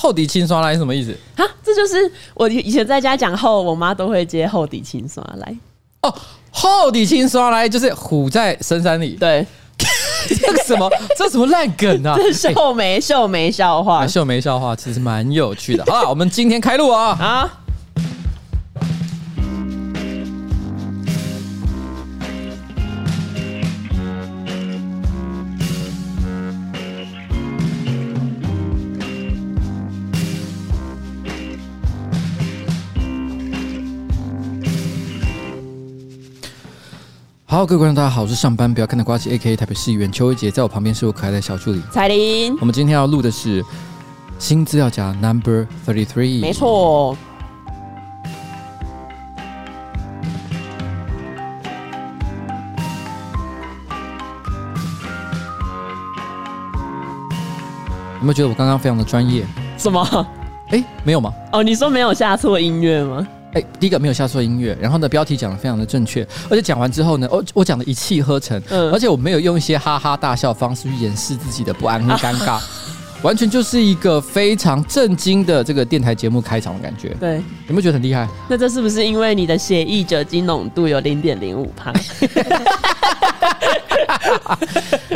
厚底清刷来是什么意思啊？这就是我以前在家讲厚，我妈都会接厚底清刷来。哦，厚底清刷来就是虎在深山里。对，这个什么？这什么烂梗啊？这是秀眉秀眉笑话，秀眉笑话其实蛮有趣的。好了，我们今天开录啊！啊。好，各位观众，大家好，我是上班不要看的瓜吉 A K A 台北市议员邱威杰，在我旁边是我可爱的小助理彩玲。我们今天要录的是新资料夹 Number Thirty Three，没错。有没有觉得我刚刚非常的专业？什么？哎，没有吗？哦，你说没有下错音乐吗？哎，第一个没有下错音乐，然后呢，标题讲的非常的正确，而且讲完之后呢，我我讲的一气呵成，嗯，而且我没有用一些哈哈大笑方式去掩饰自己的不安和尴尬，啊、完全就是一个非常震惊的这个电台节目开场的感觉。对，有没有觉得很厉害？那这是不是因为你的血液酒精浓度有零点零五帕？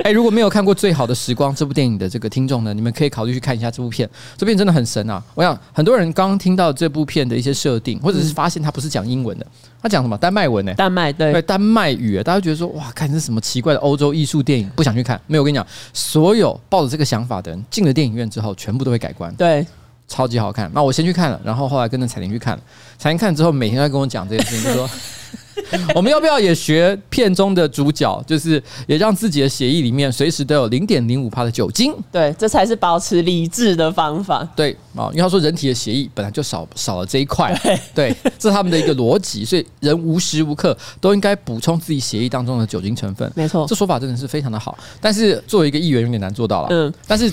哎，如果没有看过《最好的时光》这部电影的这个听众呢，你们可以考虑去看一下这部片。这部片真的很神啊！我想很多人刚刚听到这部片的一些设定，或者是发现它不是讲英文的，它讲什么丹麦文呢？丹麦对，对，丹麦语。大家觉得说哇，看这是什么奇怪的欧洲艺术电影，不想去看。没有，我跟你讲，所有抱着这个想法的人进了电影院之后，全部都会改观。对，超级好看。那我先去看了，然后后来跟着彩玲去看了。彩玲看了之后，每天都在跟我讲这件事情，就说。我们要不要也学片中的主角，就是也让自己的血液里面随时都有零点零五帕的酒精？对，这才是保持理智的方法。对啊，因为他说人体的血液本来就少少了这一块，对，对，这是他们的一个逻辑，所以人无时无刻都应该补充自己血液当中的酒精成分。没错，这说法真的是非常的好。但是作为一个议员有点难做到了。嗯，但是，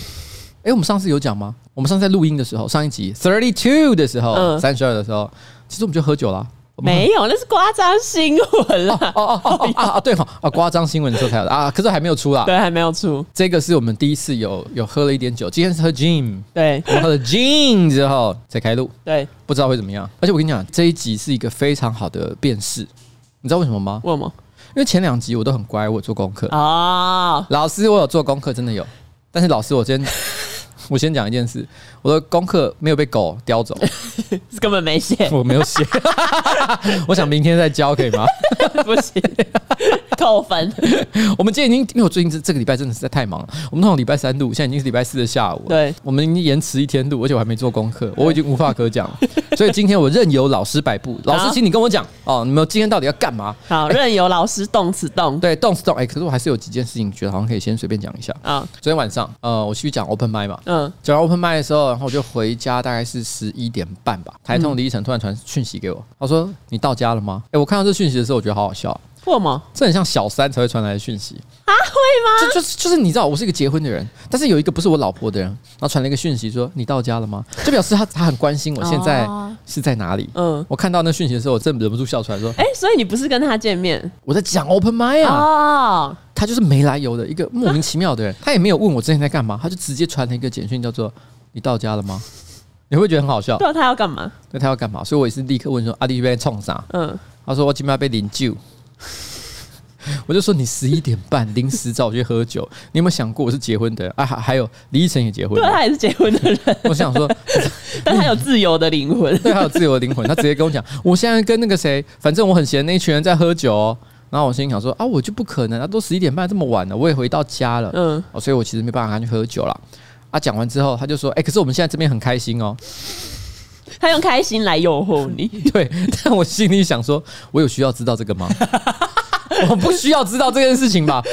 哎，我们上次有讲吗？我们上次在录音的时候，上一集 thirty two 的时候，三十二的时候，其实我们就喝酒了。没有，那是夸张新闻啦！哦哦哦啊啊！对哈啊，夸张新闻的时候才有的啊，可是还没有出啦。对，还没有出。这个是我们第一次有有喝了一点酒，今天是喝 gin。对，我们喝了 gin 之后才开录。对，不知道会怎么样。而且我跟你讲，这一集是一个非常好的辨识，你知道为什么吗？为什么？因为前两集我都很乖，我有做功课啊。老师，我有做功课，真的有。但是老师，我今天。我先讲一件事，我的功课没有被狗叼走，根本没写，我没有写，我想明天再交可以吗？不行，扣分。我们今天已经，因为我最近这这个礼拜真的实在太忙了，我们通常礼拜三录，现在已经是礼拜四的下午，对，我们已经延迟一天录，而且我还没做功课，我已经无话可讲，所以今天我任由老师摆布，老师，请你跟我讲哦，你们今天到底要干嘛？好，任由老师动词动，对，动词动，哎，可是我还是有几件事情觉得好像可以先随便讲一下。啊。昨天晚上，呃，我去讲 open mic 嘛，嗯。讲 open mic 的时候，然后我就回家，大概是十一点半吧。台通李一晨突然传讯息给我，他说：“你到家了吗？”哎，我看到这讯息的时候，我觉得好好笑。为什么？这很像小三才会传来的讯息啊？会吗？就就是就是你知道，我是一个结婚的人，但是有一个不是我老婆的人，然后传了一个讯息说：“你到家了吗？”就表示他他很关心我现在是在哪里。嗯，我看到那讯息的时候，我真忍不住笑出来，说：“哎，所以你不是跟他见面？我在讲 open mic 啊。哦，他就是没来由的一个莫名其妙的人，他也没有问我之前在干嘛，他就直接传了一个简讯，叫做。你到家了吗？你会觉得很好笑。对，他要干嘛？对，他要干嘛？所以我也是立刻问说：“阿弟被冲啥？”嗯，他说：“我今天要被领酒。”我就说：“你十一点半临时找我去喝酒，你有没有想过我是结婚的人？啊，还还有李依晨也结婚，对，他也是结婚的人。我想说，但他有自由的灵魂，对，他有自由的灵魂。他直接跟我讲：“我现在跟那个谁，反正我很闲，那一群人在喝酒哦。”然后我心里想说：“啊，我就不可能啊，都十一点半这么晚了，我也回到家了。”嗯，哦，所以我其实没办法跟他去喝酒了。啊，讲完之后，他就说：“哎、欸，可是我们现在这边很开心哦。”他用开心来诱惑你，对。但我心里想说：“我有需要知道这个吗？我不需要知道这件事情吧？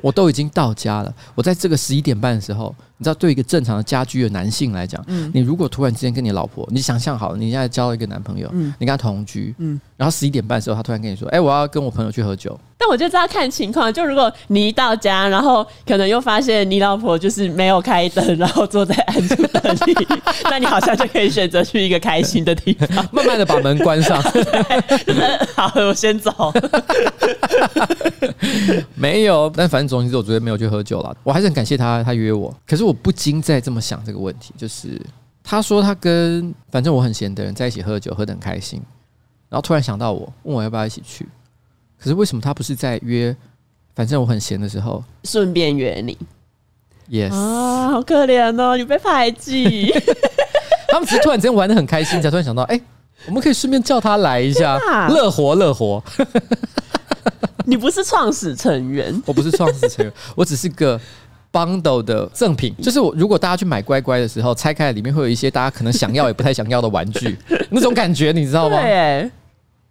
我都已经到家了。我在这个十一点半的时候。”你知道，对一个正常的家居的男性来讲，嗯，你如果突然之间跟你老婆，你想象好了，你现在交了一个男朋友，嗯，你跟他同居，嗯，然后十一点半的时候，他突然跟你说，哎，我要跟我朋友去喝酒。但我觉得这要看情况，就如果你一到家，然后可能又发现你老婆就是没有开灯，然后坐在暗处等你，那你好像就可以选择去一个开心的地方，慢慢的把门关上。好，我先走。没有，但反正总之我昨天没有去喝酒了。我还是很感谢他，他约我，可是我。不禁在这么想这个问题，就是他说他跟反正我很闲的人在一起喝酒，喝得很开心，然后突然想到我，问我要不要一起去。可是为什么他不是在约？反正我很闲的时候，顺便约你。Yes 啊，好可怜哦，你被排挤。他们只是突然之间玩的很开心，才突然想到，哎、欸，我们可以顺便叫他来一下，乐活乐活。你不是创始成员，我不是创始成员，我只是个 bundle 的赠品。就是我如果大家去买乖乖的时候，拆开里面会有一些大家可能想要也不太想要的玩具，那种感觉你知道吗？对，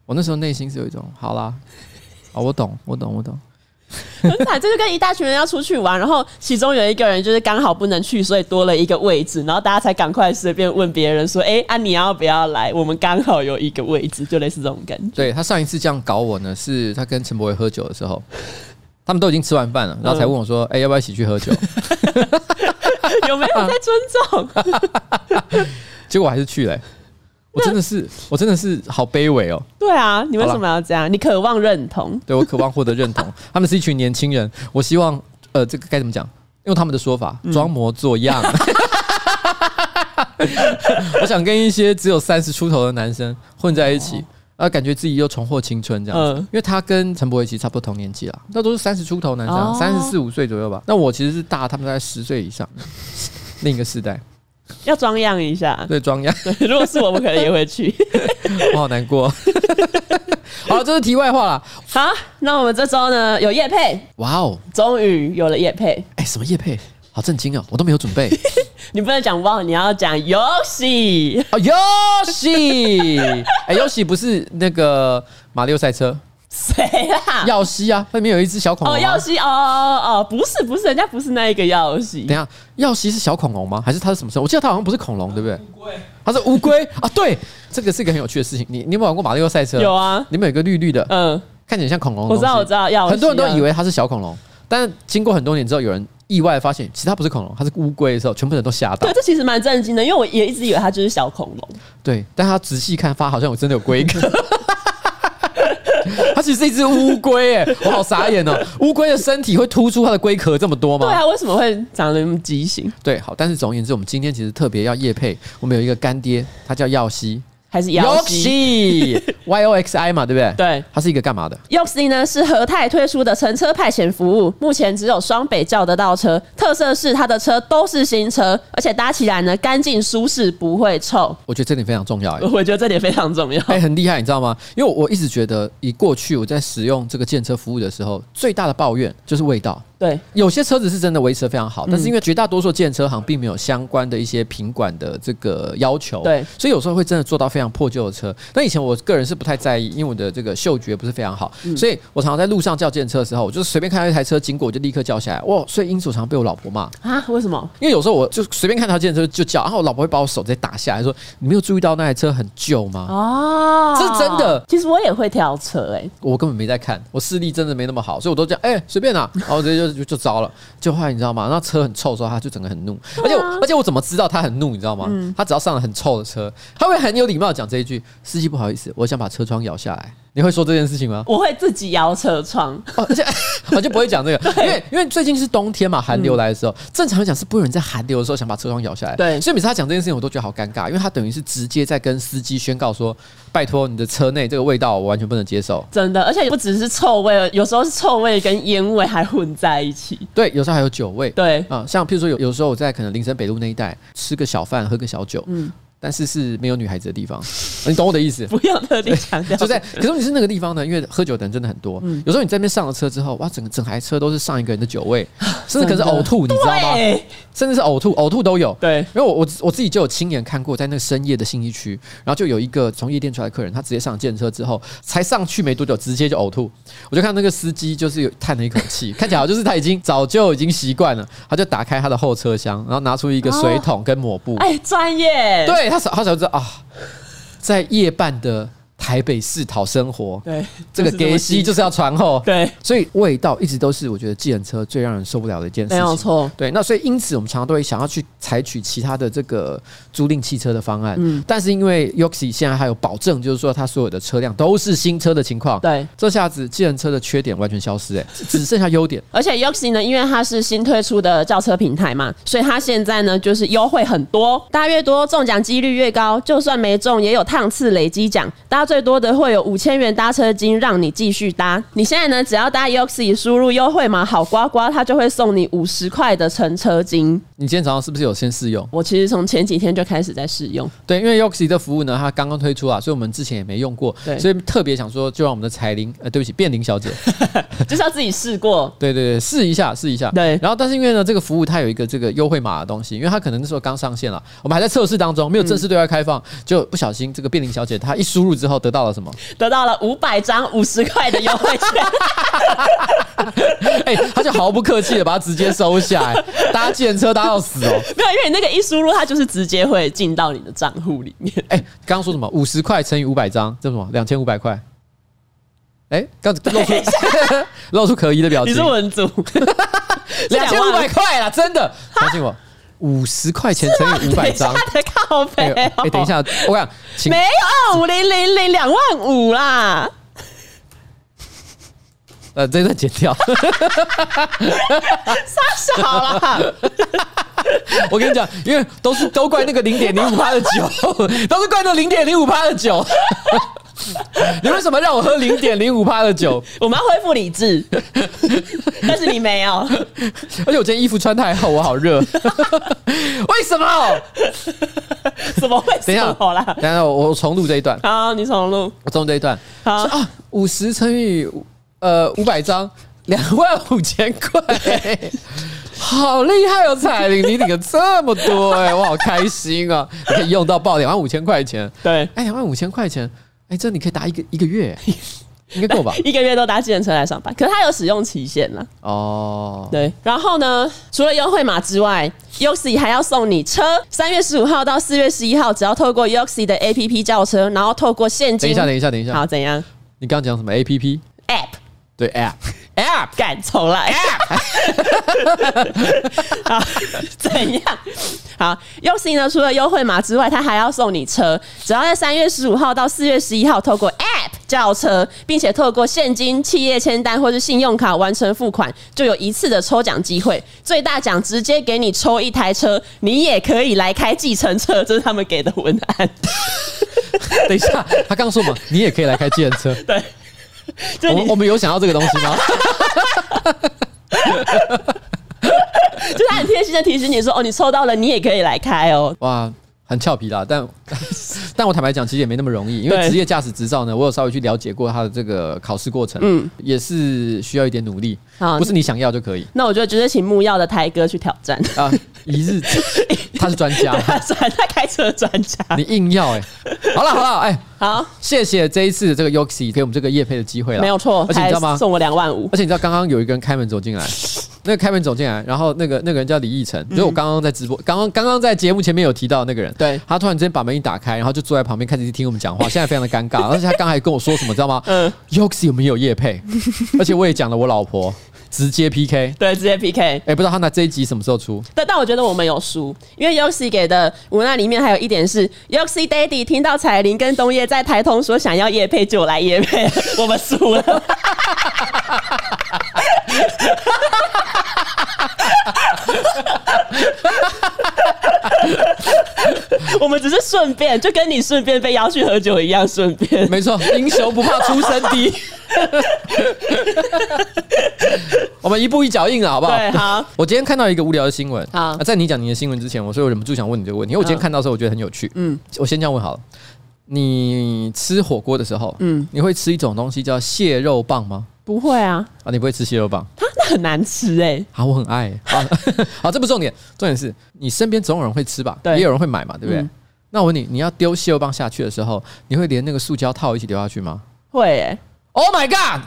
我那时候内心是有一种，好啦。哦，我懂，我懂，我懂。很惨，就是跟一大群人要出去玩，然后其中有一个人就是刚好不能去，所以多了一个位置，然后大家才赶快随便问别人说：“哎、欸，啊，你要不要来？我们刚好有一个位置。”就类似这种感觉。对，他上一次这样搞我呢，是他跟陈柏伟喝酒的时候，他们都已经吃完饭了，然后才问我说：“哎、欸，要不要一起去喝酒？” 有没有在尊重？结果我还是去了、欸。我真的是，我真的是好卑微哦。对啊，你为什么要这样？你渴望认同？对，我渴望获得认同。他们是一群年轻人，我希望，呃，这个该怎么讲？用他们的说法，装模作样。嗯、我想跟一些只有三十出头的男生混在一起，啊，感觉自己又重获青春这样子。因为他跟陈柏惟其实差不多同年纪啦，那都是三十出头男生，三十四五岁左右吧。那我其实是大他们大概十岁以上，另一个世代。要装样一下，对，装样。对，如果是我们，可能也会去。我好难过。好，这是题外话了。好，那我们这周呢有叶配，哇哦，终于有了叶配。哎、欸，什么叶配？好震惊哦，我都没有准备。你不能讲哇，你要讲游戏哦，游戏。哎，游戏不是那个马里奥赛车。谁啦？耀西啊，外面有一只小恐龙。哦，耀西，哦哦哦，不是不是，人家不是那一个耀西。等下，耀西是小恐龙吗？还是它是什么生物？我记得它好像不是恐龙，对不对？乌龟，它是乌龟啊。对，这个是一个很有趣的事情。你你有没有玩过马里奥赛车？有啊，里面有一个绿绿的，嗯，看起来像恐龙。我知道我知道，耀西。很多人都以为它是小恐龙，但是经过很多年之后，有人意外发现，其实它不是恐龙，它是乌龟的时候，全部人都吓到。对，这其实蛮震惊的，因为我也一直以为它就是小恐龙。对，但它仔细看，发好像我真的有龟壳。它其实是一只乌龟，哎，我好傻眼哦！乌龟的身体会突出它的龟壳这么多吗？对啊，为什么会长得那么畸形？对，好，但是总而言之，我们今天其实特别要业配，我们有一个干爹，他叫耀西。还是 Yoxi Y O X I 嘛，对不对？对，它是一个干嘛的？Yoxi 呢是和泰推出的乘车派遣服务，目前只有双北叫得到车，特色是它的车都是新车，而且搭起来呢干净舒适，不会臭。我觉得这点非常重要，我觉得这点非常重要，哎，很厉害，你知道吗？因为我一直觉得，以过去我在使用这个建车服务的时候，最大的抱怨就是味道。对，有些车子是真的维持得非常好，但是因为绝大多数建车行并没有相关的一些品管的这个要求，对，所以有时候会真的做到非常破旧的车。但以前我个人是不太在意，因为我的这个嗅觉不是非常好，所以我常常在路上叫建车的时候，我就是随便看到一台车经过，我就立刻叫下来。哇，所以因此我常常被我老婆骂啊？为什么？因为有时候我就随便看到建车就叫，然后我老婆会把我手直接打下来，说：“你没有注意到那台车很旧吗？”哦，这是真的。其实我也会挑车，哎，我根本没在看，我视力真的没那么好，所以我都讲：“哎，随便拿。”然后直接就就就糟了。就后来你知道吗？那车很臭的时候，他就整个很怒。而且而且我怎么知道他很怒？你知道吗？他只要上了很臭的车，他会很有礼貌讲这一句：“司机不好意思，我想把车窗摇下来。”你会说这件事情吗？我会自己摇车窗，而且我就不会讲这个，因为因为最近是冬天嘛，寒流来的时候，正常来讲是不会有人在寒流的时候想把车窗摇下来。对，所以每次他讲这件事情，我都觉得好尴尬，因为他等于是直接在跟司机宣告说：“拜托，你的车内这个味道我完全不能接受。”真的，而且不只是臭味，有时候是臭味跟烟味还混在一起。对，有时候还有酒味。对啊，像譬如说有有时候我在可能林森北路那一带吃个小饭，喝个小酒，嗯。但是是没有女孩子的地方，你懂我的意思？不要特地强调，就在。可是你是那个地方呢？因为喝酒的人真的很多。嗯，有时候你在那边上了车之后，哇，整个整台车都是上一个人的酒味，甚至可是呕吐，你知道吗？甚至是呕吐，呕吐都有。对，因为我我我自己就有亲眼看过，在那个深夜的信义区，然后就有一个从夜店出来的客人，他直接上了计程车之后，才上去没多久，直接就呕吐。我就看那个司机就是有叹了一口气，看起来就是他已经早就已经习惯了，他就打开他的后车厢，然后拿出一个水桶跟抹布。哎，专业。对他，他才知道啊。在夜半的台北市讨生活，对，这个给息就是要传后，对，所以味道一直都是我觉得计程车最让人受不了的一件事情，没有错，对，那所以因此我们常常都会想要去采取其他的这个租赁汽车的方案，嗯，但是因为 Yoxi 现在还有保证，就是说它所有的车辆都是新车的情况，对，这下子计程车的缺点完全消失，哎，只剩下优点，而且 Yoxi 呢，因为它是新推出的轿车平台嘛，所以它现在呢就是优惠很多，大家越多中奖几率越高，就算没中也有趟次累积奖，大家最最多的会有五千元搭车金让你继续搭。你现在呢只要搭 Yoxi 输入优惠码好呱呱，它就会送你五十块的乘车金。你今天早上是不是有先试用？我其实从前几天就开始在试用。对，因为 Yoxi 的服务呢，它刚刚推出啊，所以我们之前也没用过，对，所以特别想说，就让我们的彩铃，呃，对不起，变玲小姐，就是要自己试过，对对对，试一下，试一下，对。然后，但是因为呢，这个服务它有一个这个优惠码的东西，因为它可能那时候刚上线了，我们还在测试当中，没有正式对外开放，嗯、就不小心这个变玲小姐她一输入之后得到了什么？得到了五百张五十块的优惠券。哎、欸，他就毫不客气的把它直接收下来，搭计程车搭到死哦。没有，因为你那个一输入，它就是直接会进到你的账户里面。哎、欸，刚刚说什么？五十块乘以五百张，这什么？两千五百块。哎、欸，刚露出 露出可疑的表情。你是文组，两千五百块啦，真的，相信我。五十块钱乘以五百张，他的靠北。哎，等一下，我讲，没有二五零零零两万五啦。呃，这段剪掉。杀小了。我跟你讲，因为都是都怪那个零点零五趴的酒，都是怪那零点零五趴的酒。你为什么让我喝零点零五趴的酒？我们要恢复理智，但是你没有。而且我今天衣服穿太厚，我好热。为什么？怎么会？等一下，好啦，等一下，我我重录这一段。好，你重录。我重录这一段。好啊，五十乘以呃五百张，两万五千块，好厉害哦！彩玲，你领了这么多哎、欸，我好开心啊！你可以用到爆两万五千块钱。对，哎，两万五千块钱。哎、欸，这你可以搭一个一个月，应该够吧？一个月都搭计程车来上班，可是它有使用期限了。哦，对。然后呢，除了优惠码之外，Yoxi 还要送你车。三月十五号到四月十一号，只要透过 Yoxi 的 APP 叫车，然后透过现金。等一下，等一下，等一下。好，怎样？你刚刚讲什么 APP？App。对 App。App 敢重来，App 好怎样？好，Yoxi 呢？除了优惠码之外，他还要送你车。只要在三月十五号到四月十一号，透过 App 叫车，并且透过现金、企业签单或是信用卡完成付款，就有一次的抽奖机会。最大奖直接给你抽一台车，你也可以来开计程车。这是他们给的文案。等一下，他刚刚说什么？你也可以来开计程车。对。我们我们有想要这个东西吗？就是他很贴心的提醒你说：“哦，你抽到了，你也可以来开哦。”哇。很俏皮啦，但 但我坦白讲，其实也没那么容易，因为职业驾驶执照呢，我有稍微去了解过它的这个考试过程，嗯，也是需要一点努力，不是你想要就可以。那我觉得直接请木曜的台哥去挑战啊，一日。他是专家，他是他开车专家，你硬要哎，好了好了哎，好，谢谢这一次的这个 Yoxi 给我们这个夜配的机会了，没有错，而且你知道吗？送我两万五，而且你知道刚刚有一个人开门走进来。那个开门走进来，然后那个那个人叫李义成，就是我刚刚在直播，刚刚刚刚在节目前面有提到那个人，对，他突然之间把门一打开，然后就坐在旁边开始听我们讲话，现在非常的尴尬，而且他刚才跟我说什么，知道吗？嗯，Yoxi 有没有叶配？而且我也讲了我老婆，直接 PK，对，直接 PK，哎，不知道他那这一集什么时候出？但但我觉得我们有输，因为 Yoxi 给的文案里面还有一点是 Yoxi Daddy 听到彩铃跟东叶在台通说想要夜配就来夜配，我们输了。我们只是顺便，就跟你顺便被邀去喝酒一样，顺便。没错，英雄不怕出身低。我们一步一脚印了，好不好？对，好。我今天看到一个无聊的新闻。好，在你讲你的新闻之前，我所以我忍不住想问你这个问题，因为我今天看到的时候，我觉得很有趣。嗯，我先这样问好了。你吃火锅的时候，嗯，你会吃一种东西叫蟹肉棒吗？不会啊。啊，你不会吃蟹肉棒？很难吃哎。好，我很爱。好，好，这不重点，重点是你身边总有人会吃吧？对，也有人会买嘛，对不对？那我问你，你要丢蟹肉棒下去的时候，你会连那个塑胶套一起丢下去吗？会哎。Oh my god！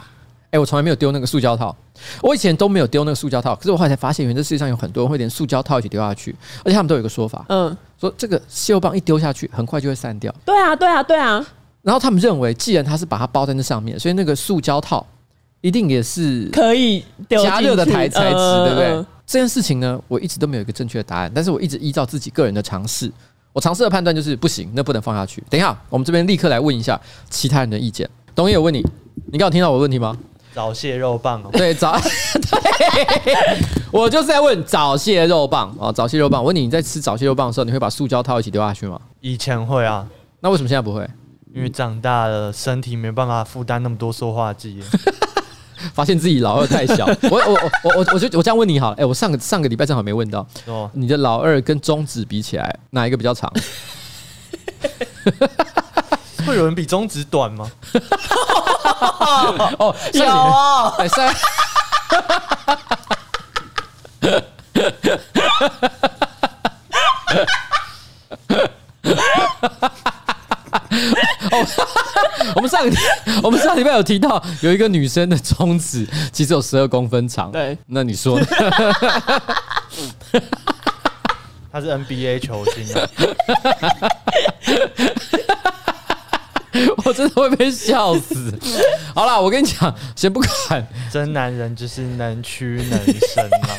哎，我从来没有丢那个塑胶套，我以前都没有丢那个塑胶套。可是我后来才发现，原来这世界上有很多人会连塑胶套一起丢下去，而且他们都有一个说法，嗯，说这个蟹肉棒一丢下去，很快就会散掉。对啊，对啊，对啊。然后他们认为，既然它是把它包在那上面，所以那个塑胶套一定也是可以加热的台材质，对不对？这件事情呢，我一直都没有一个正确的答案，但是我一直依照自己个人的尝试，我尝试的判断就是不行，那不能放下去。等一下，我们这边立刻来问一下其他人的意见。董爷，我问你，你刚有听到我的问题吗？早蟹肉棒哦，对，早，对，我就是在问早蟹肉棒哦，早蟹肉棒。我问你，你在吃早蟹肉棒的时候，你会把塑胶套一起丢下去吗？以前会啊，那为什么现在不会？因为长大了，身体没办法负担那么多塑化剂。发现自己老二太小，我我我我我就我这样问你好了，哎，我上个上个礼拜正好没问到，哦，你的老二跟中指比起来，哪一个比较长？会有人比中指短吗？哦，有哦，哎，三。哦，我们上个我们上礼拜有提到有一个女生的中指其实有十二公分长，对，那你说呢？他是 NBA 球星啊。我真的会被笑死。好了，我跟你讲，先不管，真男人就是能屈能伸嘛。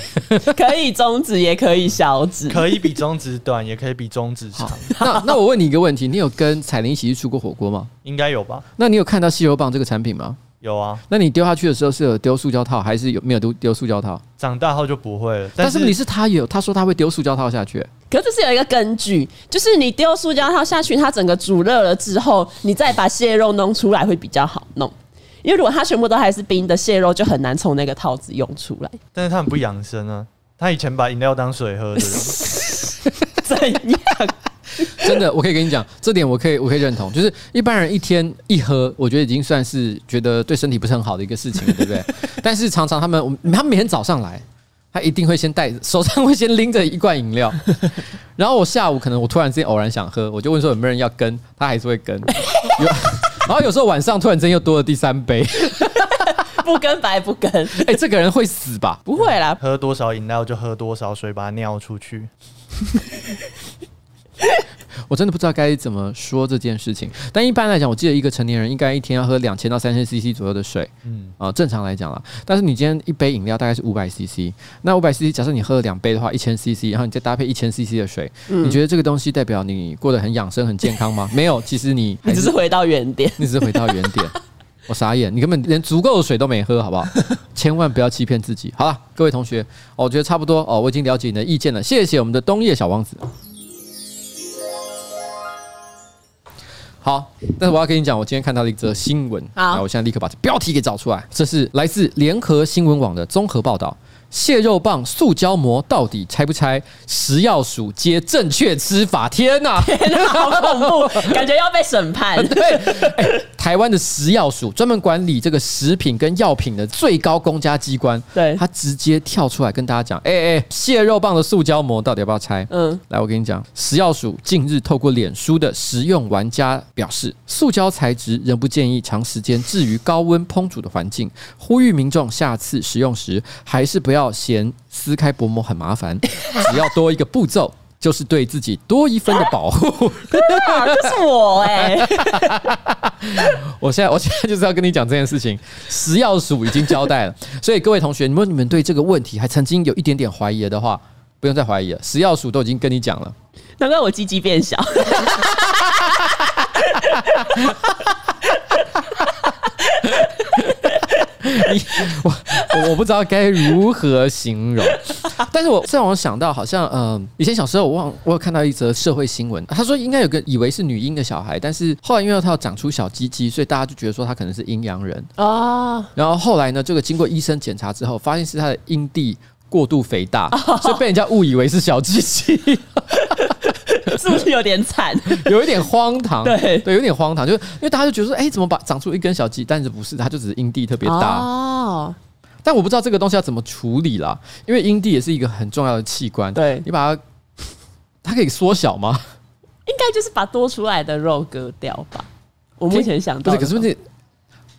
可以中指，也可以小指，可以比中指短，也可以比中指长。那那我问你一个问题，你有跟彩玲一起去吃过火锅吗？应该有吧。那你有看到吸油棒这个产品吗？有啊，那你丢下去的时候是有丢塑胶套，还是有没有丢丢塑胶套？长大后就不会了。但是问题是他有，他说他会丢塑胶套下去。可是这是有一个根据，就是你丢塑胶套下去，它整个煮热了之后，你再把蟹肉弄出来会比较好弄。因为如果它全部都还是冰的蟹肉，就很难从那个套子用出来。但是他很不养生啊，他以前把饮料当水喝的。怎样？真的，我可以跟你讲，这点我可以，我可以认同。就是一般人一天一喝，我觉得已经算是觉得对身体不是很好的一个事情，对不对？但是常常他们，他们每天早上来，他一定会先带手上会先拎着一罐饮料，然后我下午可能我突然之间偶然想喝，我就问说有没有人要跟，他还是会跟。有，然后有时候晚上突然之间又多了第三杯，不跟白不跟。哎、欸，这个人会死吧？不会啦，喝多少饮料就喝多少水，把它尿出去。我真的不知道该怎么说这件事情，但一般来讲，我记得一个成年人应该一天要喝两千到三千 CC 左右的水，嗯啊，正常来讲了。但是你今天一杯饮料大概是五百 CC，那五百 CC，假设你喝了两杯的话，一千 CC，然后你再搭配一千 CC 的水，你觉得这个东西代表你过得很养生、很健康吗？没有，其实你你只是回到原点，你只是回到原点。我傻眼，你根本连足够的水都没喝，好不好？千万不要欺骗自己。好了，各位同学，我觉得差不多哦，我已经了解你的意见了，谢谢我们的冬叶小王子。好，但是我要跟你讲，我今天看到了一则新闻，好，我现在立刻把这标题给找出来。这是来自联合新闻网的综合报道。蟹肉棒塑胶膜到底拆不拆？食药署接正确吃法，天哪，天哪，好恐怖，感觉要被审判。对，欸、台湾的食药署专门管理这个食品跟药品的最高公家机关，对，他直接跳出来跟大家讲，哎、欸、哎，蟹肉棒的塑胶膜到底要不要拆？嗯，来，我跟你讲，食药署近日透过脸书的食用玩家表示，塑胶材质仍不建议长时间置于高温烹煮的环境，呼吁民众下次食用时还是不要。嫌撕开薄膜很麻烦，只要多一个步骤，就是对自己多一分的保护。这是我哎、欸！我现在我现在就是要跟你讲这件事情，食药署已经交代了。所以各位同学，如果你们对这个问题还曾经有一点点怀疑的话，不用再怀疑了，食药署都已经跟你讲了。难怪我鸡鸡变小。你我我不知道该如何形容，但是我这让我想到，好像嗯、呃，以前小时候我忘我有看到一则社会新闻，他说应该有个以为是女婴的小孩，但是后来因为他要长出小鸡鸡，所以大家就觉得说他可能是阴阳人啊。然后后来呢，这个经过医生检查之后，发现是他的阴蒂过度肥大，所以被人家误以为是小鸡鸡。是不是有点惨？有一点荒唐，对对，有点荒唐，就是因为大家就觉得说，哎，怎么把长出一根小鸡？但是不是，它就只是阴蒂特别大哦。但我不知道这个东西要怎么处理啦，因为阴蒂也是一个很重要的器官。对，你把它，它可以缩小吗？应该就是把多出来的肉割掉吧。我目前想到不是，可是问题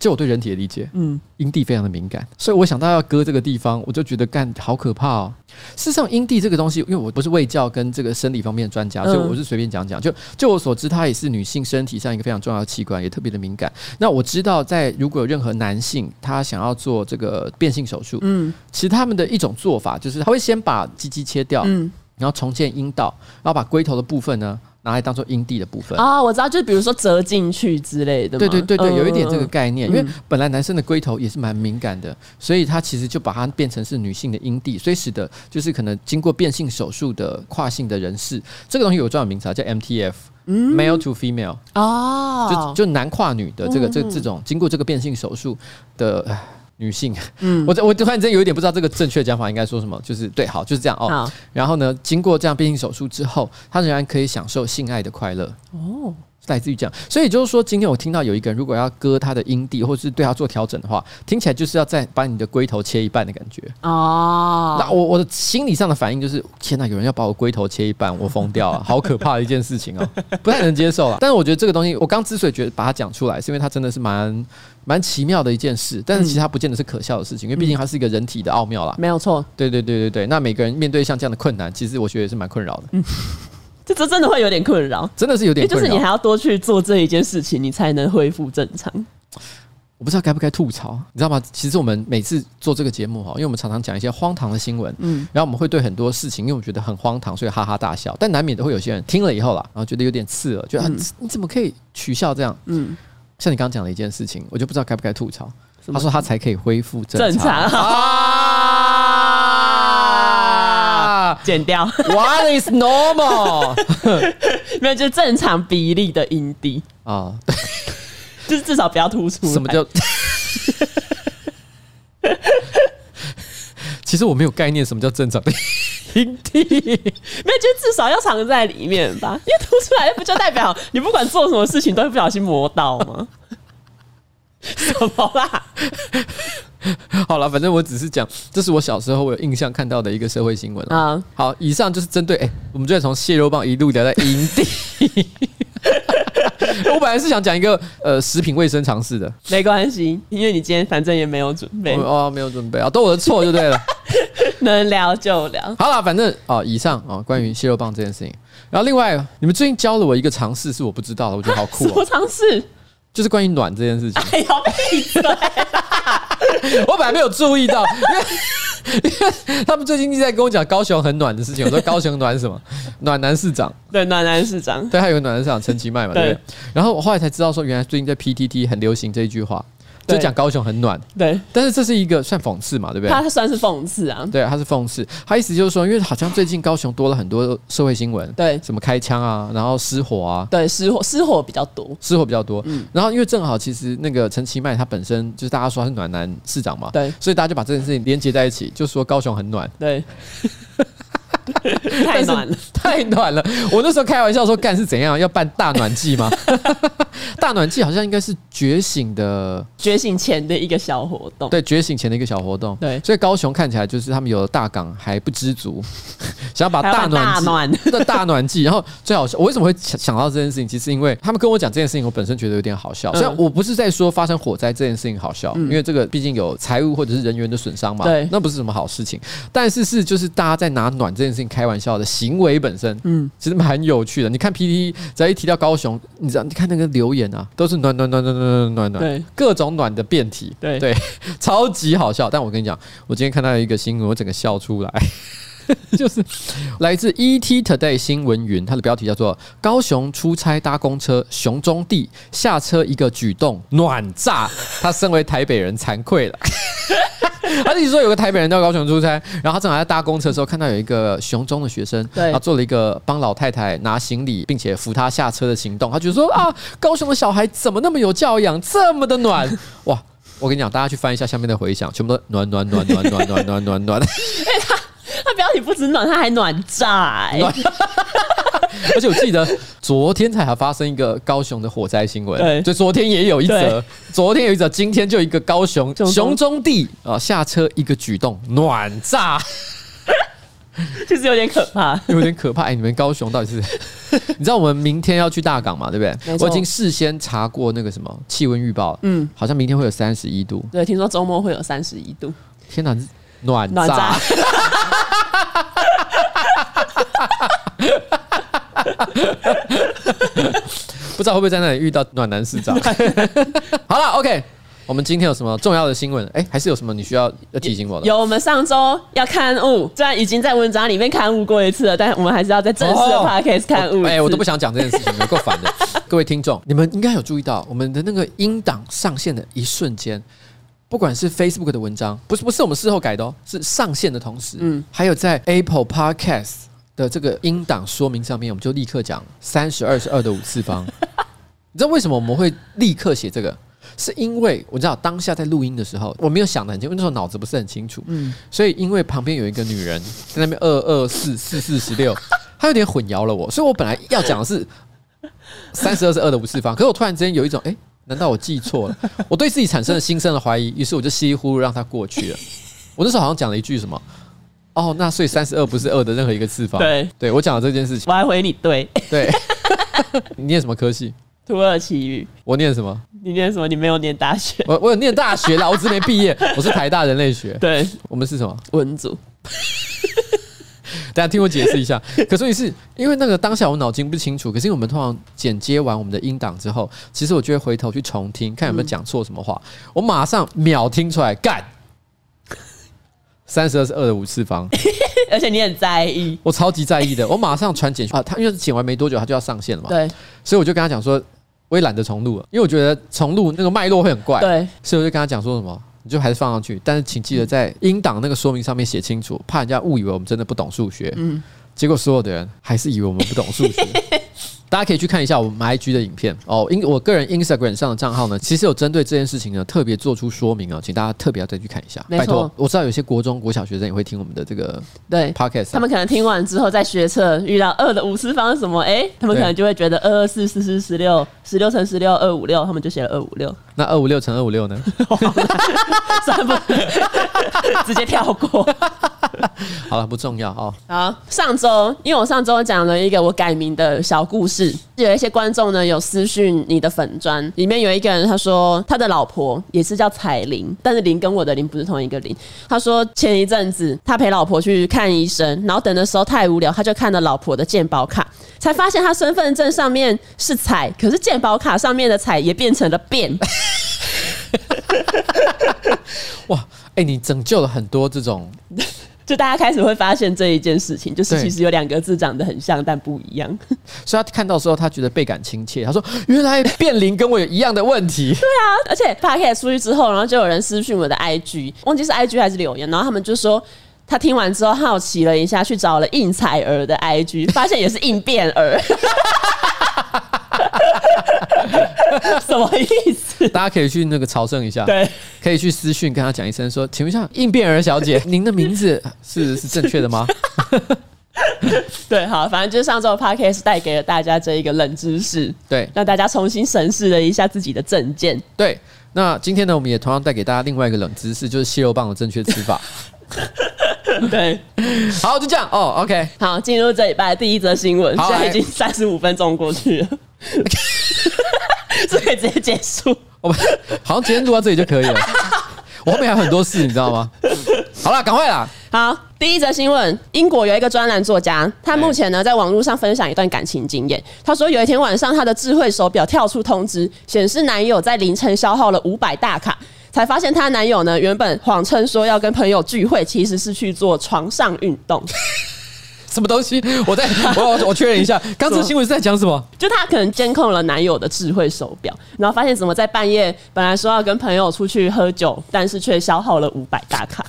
就我对人体的理解，嗯，阴蒂非常的敏感，所以我想到要割这个地方，我就觉得干好可怕哦。事实上，阴蒂这个东西，因为我不是卫教跟这个生理方面的专家，所以我是随便讲讲。就就我所知，它也是女性身体上一个非常重要的器官，也特别的敏感。那我知道，在如果有任何男性他想要做这个变性手术，嗯，其实他们的一种做法就是他会先把鸡鸡切掉，嗯，然后重建阴道，然后把龟头的部分呢。拿来当做阴蒂的部分啊，我知道，就是比如说折进去之类的。对对对对，有一点这个概念，因为本来男生的龟头也是蛮敏感的，所以他其实就把它变成是女性的阴蒂，所以使得就是可能经过变性手术的跨性的人士，这个东西有专有名词啊叫 MTF。嗯、male to Female 哦，就就男跨女的这个这这种经过这个变性手术的。女性，嗯，我我突然间有一点不知道这个正确讲法应该说什么，就是对，好，就是这样哦。然后呢，经过这样变性手术之后，她仍然可以享受性爱的快乐哦。来自于这样，所以就是说，今天我听到有一个人如果要割他的阴蒂，或者是对他做调整的话，听起来就是要再把你的龟头切一半的感觉哦。那我我的心理上的反应就是，天哪，有人要把我龟头切一半，我疯掉了，好可怕的一件事情哦，不太能接受了。但是我觉得这个东西，我刚之所以觉得把它讲出来，是因为它真的是蛮蛮奇妙的一件事，但是其实它不见得是可笑的事情，因为毕竟它是一个人体的奥妙啦。没有错，对对对对对。那每个人面对像这样的困难，其实我觉得也是蛮困扰的。嗯 这这真的会有点困扰，真的是有点困。就是你还要多去做这一件事情，你才能恢复正常。我不知道该不该吐槽，你知道吗？其实我们每次做这个节目哈，因为我们常常讲一些荒唐的新闻，嗯，然后我们会对很多事情，因为我觉得很荒唐，所以哈哈大笑。但难免都会有些人听了以后啦，然后觉得有点刺耳，觉得、嗯、你怎么可以取笑这样？嗯，像你刚刚讲的一件事情，我就不知道该不该吐槽。他说他才可以恢复正常。正常剪掉。What is normal？没有，就是正常比例的音低啊，对，就是至少不要突出。什么叫？其实我没有概念，什么叫正常的音低？没有，就至少要藏在里面吧。因为凸出来，不就代表 你不管做什么事情都会不小心磨到吗？什么啦？好了，反正我只是讲，这是我小时候我有印象看到的一个社会新闻啊。好，以上就是针对哎、欸，我们就从蟹肉棒一路聊到营地。我本来是想讲一个呃食品卫生常识的，没关系，因为你今天反正也没有准备哦，没有准备啊，都我的错就对了。能聊就聊。好了，反正哦，以上啊、哦，关于蟹肉棒这件事情。然后另外，你们最近教了我一个常识，是我不知道的，我觉得好酷、哦。什么常识？就是关于暖这件事情。哎呀，闭嘴！我本来没有注意到，因为 因为他们最近一直在跟我讲高雄很暖的事情。我说 高雄暖什么？暖男市长。对，暖男市长。对，还有个暖男市长陈其迈嘛，对？然后我后来才知道说，原来最近在 PTT 很流行这一句话。就讲高雄很暖，对，但是这是一个算讽刺嘛，对不对？他算是讽刺啊，对，他是讽刺。他意思就是说，因为好像最近高雄多了很多社会新闻，对，什么开枪啊，然后失火啊，对，失火失火比较多，失火比较多。嗯，然后因为正好其实那个陈其迈他本身就是大家说他是暖男市长嘛，对，所以大家就把这件事情连接在一起，就说高雄很暖，对。太暖了，太暖了！我那时候开玩笑说，干是怎样要办大暖季吗？大暖季好像应该是觉醒的觉醒前的一个小活动，对，觉醒前的一个小活动。对，所以高雄看起来就是他们有了大港还不知足，想要把大暖季的大暖季。然后最好笑，我为什么会想想到这件事情？其实因为他们跟我讲这件事情，我本身觉得有点好笑。虽然我不是在说发生火灾这件事情好笑，因为这个毕竟有财务或者是人员的损伤嘛，对，那不是什么好事情。但是是就是大家在拿暖这件事情开玩笑的行为本身，嗯，其实蛮有趣的。你看 PTT 只要一提到高雄，你知道，你看那个留言啊，都是暖暖暖暖暖暖暖，对，各种暖的变体，对对，超级好笑。但我跟你讲，我今天看到一个新闻，我整个笑出来，就是来自 ET Today 新闻云，它的标题叫做“高雄出差搭公车，熊中地下车一个举动暖炸”，他身为台北人惭愧了。他自己说有个台北人到高雄出差，然后他正好在搭公车的时候看到有一个雄中的学生，对，他做了一个帮老太太拿行李并且扶她下车的行动。他就说啊，高雄的小孩怎么那么有教养，这么的暖 哇！我跟你讲，大家去翻一下下面的回响，全部都暖暖暖暖暖暖暖暖暖。哎，他他标题不止暖，他还暖炸哎！而且我记得昨天才还发生一个高雄的火灾新闻，对，就昨天也有一则，昨天有一则，今天就一个高雄熊中地啊下车一个举动暖炸，其 实有点可怕，有点可怕。哎、欸，你们高雄到底是？你知道我们明天要去大港嘛？对不对？我已经事先查过那个什么气温预报，嗯，好像明天会有三十一度。对，听说周末会有三十一度。天哪，暖暖炸！不知道会不会在那里遇到暖男市长？好了，OK。我们今天有什么重要的新闻？哎，还是有什么你需要要提醒我的？有，我们上周要刊物，虽然已经在文章里面刊物过一次了，但是我们还是要在正式的 podcast 刊物。哎，我都不想讲这件事情，有够烦的。各位听众，你们应该有注意到，我们的那个音档上线的一瞬间，不管是 Facebook 的文章，不是不是我们事后改的哦，是上线的同时，嗯，还有在 Apple Podcast 的这个音档说明上面，我们就立刻讲三十二是二的五次方。你知道为什么我们会立刻写这个？是因为我知道当下在录音的时候，我没有想得很清楚，那时候脑子不是很清楚，嗯，所以因为旁边有一个女人在那边二二四四四十六，她有点混淆了我，所以我本来要讲的是三十二是二的五次方，可是我突然之间有一种，哎，难道我记错了？我对自己产生了心生的怀疑，于是我就稀里糊涂让它过去了。我那时候好像讲了一句什么？哦，那所以三十二不是二的任何一个次方？对，对我讲的这件事情，我还回你对，对，你念什么科系？土耳其语。我念什么？你念什么？你没有念大学。我我有念大学啦，我只没毕业。我是台大人类学。对，我们是什么？文组。大家听我解释一下。可是你是因为那个当下我脑筋不清楚，可是我们通常剪接完我们的音档之后，其实我就会回头去重听，看有没有讲错什么话。嗯、我马上秒听出来，干。三十二是二的五次方，而且你很在意，我超级在意的。我马上传简讯啊，他因为剪完没多久，他就要上线了嘛。对，所以我就跟他讲说。我也懒得重录了，因为我觉得重录那个脉络会很怪。对，所以我就跟他讲说什么，你就还是放上去，但是请记得在音档那个说明上面写清楚，怕人家误以为我们真的不懂数学。嗯，结果所有的人还是以为我们不懂数学。大家可以去看一下我们 IG 的影片哦，因我个人 Instagram 上的账号呢，其实有针对这件事情呢特别做出说明哦，请大家特别要再去看一下，拜托。我知道有些国中国小学生也会听我们的这个对 Podcast，他们可能听完之后在学测遇到二的五次方是什么，哎，他们可能就会觉得二二四四四十六，十六乘十六二五六，他们就写了二五六。那二五六乘二五六呢？算不，直接跳过。好了，不重要哦。好，上周因为我上周讲了一个我改名的小故事，有一些观众呢有私讯你的粉砖，里面有一个人他说他的老婆也是叫彩玲，但是玲跟我的玲不是同一个玲。他说前一阵子他陪老婆去看医生，然后等的时候太无聊，他就看了老婆的健保卡，才发现他身份证上面是彩，可是健保卡上面的彩也变成了变。哇，哎、欸，你拯救了很多这种。就大家开始会发现这一件事情，就是其实有两个字长得很像，但不一样。所以他看到的时候，他觉得倍感亲切。他说：“原来变灵跟我有一样的问题。”对啊，而且 Podcast 出去之后，然后就有人私讯我的 IG，忘记是 IG 还是留言，然后他们就说他听完之后好奇了一下，去找了应采儿的 IG，发现也是应变儿。什么意思？大家可以去那个朝圣一下，对，可以去私讯跟他讲一声说，请问一下应变儿小姐，您的名字是是正确的吗？对，好，反正就是上周 Podcast 带给了大家这一个冷知识，对，让大家重新审视了一下自己的证件。对，那今天呢，我们也同样带给大家另外一个冷知识，就是蟹肉棒的正确吃法。对，好，就这样哦。OK，好，进入这礼拜第一则新闻，现在已经三十五分钟过去了。这可以直接结束。我们好像今天录到这里就可以了。我后面还有很多事，你知道吗？好了，赶快啦！好，第一则新闻：英国有一个专栏作家，他目前呢在网络上分享一段感情经验。他说，有一天晚上，他的智慧手表跳出通知，显示男友在凌晨消耗了五百大卡，才发现她男友呢原本谎称说要跟朋友聚会，其实是去做床上运动。什么东西？我再 我我确认一下，刚才新闻是在讲什么？就她可能监控了男友的智慧手表，然后发现怎么在半夜本来说要跟朋友出去喝酒，但是却消耗了五百大卡。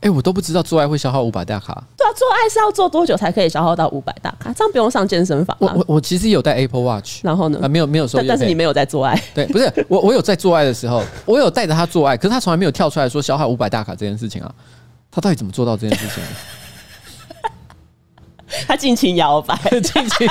哎、欸，我都不知道做爱会消耗五百大卡。对啊，做爱是要做多久才可以消耗到五百大卡？这样不用上健身房。我我我其实有戴 Apple Watch，然后呢？啊，没有没有说，但是你没有在做爱。对，不是我我有在做爱的时候，我有带着他做爱，可是他从来没有跳出来说消耗五百大卡这件事情啊。他到底怎么做到这件事情？他尽情摇摆，尽情。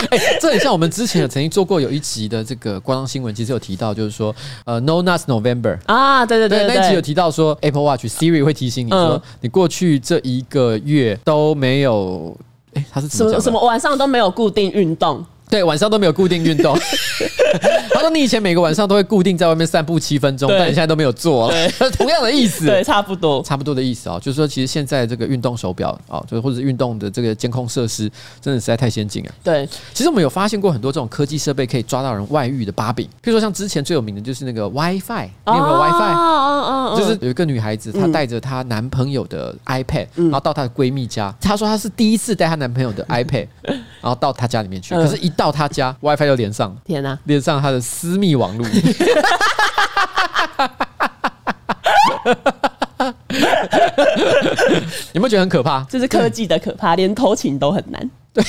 哎、欸，这很像我们之前曾经做过有一集的这个官方新闻，其实有提到，就是说，呃，No Nuts November 啊，对对对，对，那一集有提到说，Apple Watch Siri 会提醒你说，嗯、你过去这一个月都没有，哎、欸，他是怎么什么晚上都没有固定运动。对，晚上都没有固定运动。他说：“你以前每个晚上都会固定在外面散步七分钟，但你现在都没有做了。” 同样的意思，对，差不多，差不多的意思啊、哦。就是说，其实现在这个运动手表啊，就是或者是运动的这个监控设施，真的实在太先进了。对，其实我们有发现过很多这种科技设备可以抓到人外遇的把柄。譬如说，像之前最有名的就是那个 WiFi，你有没有 WiFi？哦哦哦，就是有一个女孩子，她带着她男朋友的 iPad，、嗯、然后到她的闺蜜家。她说她是第一次带她男朋友的 iPad，然后到她家里面去。可是，一到他家，WiFi 就连上，天哪，连上他的私密网络。有没有觉得很可怕？这是科技的可怕，连偷情都很难。对，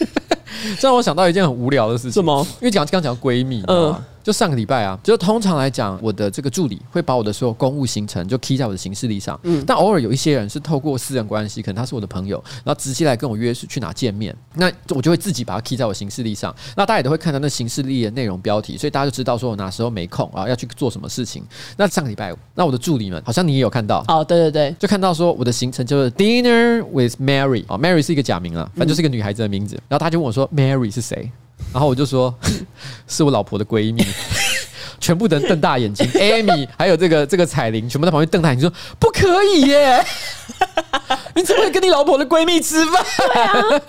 这让我想到一件很无聊的事情。什么？因为讲刚讲闺蜜，嗯。就上个礼拜啊，就通常来讲，我的这个助理会把我的所有公务行程就 key 在我的行事历上。嗯，但偶尔有一些人是透过私人关系，可能他是我的朋友，然后直接来跟我约是去哪见面，那我就会自己把它 key 在我行事历上。那大家也都会看到那行事历的内容标题，所以大家就知道说我哪时候没空啊，要去做什么事情。那上个礼拜，那我的助理们好像你也有看到哦，对对对，就看到说我的行程就是 dinner with Mary 啊，Mary 是一个假名啊，反正就是一个女孩子的名字。然后他就问我说 Mary 是谁？然后我就说 是我老婆的闺蜜。全部的人瞪大眼睛，Amy 还有这个这个彩玲，全部在旁边瞪大眼睛说：“不可以耶！你怎么会跟你老婆的闺蜜吃饭？”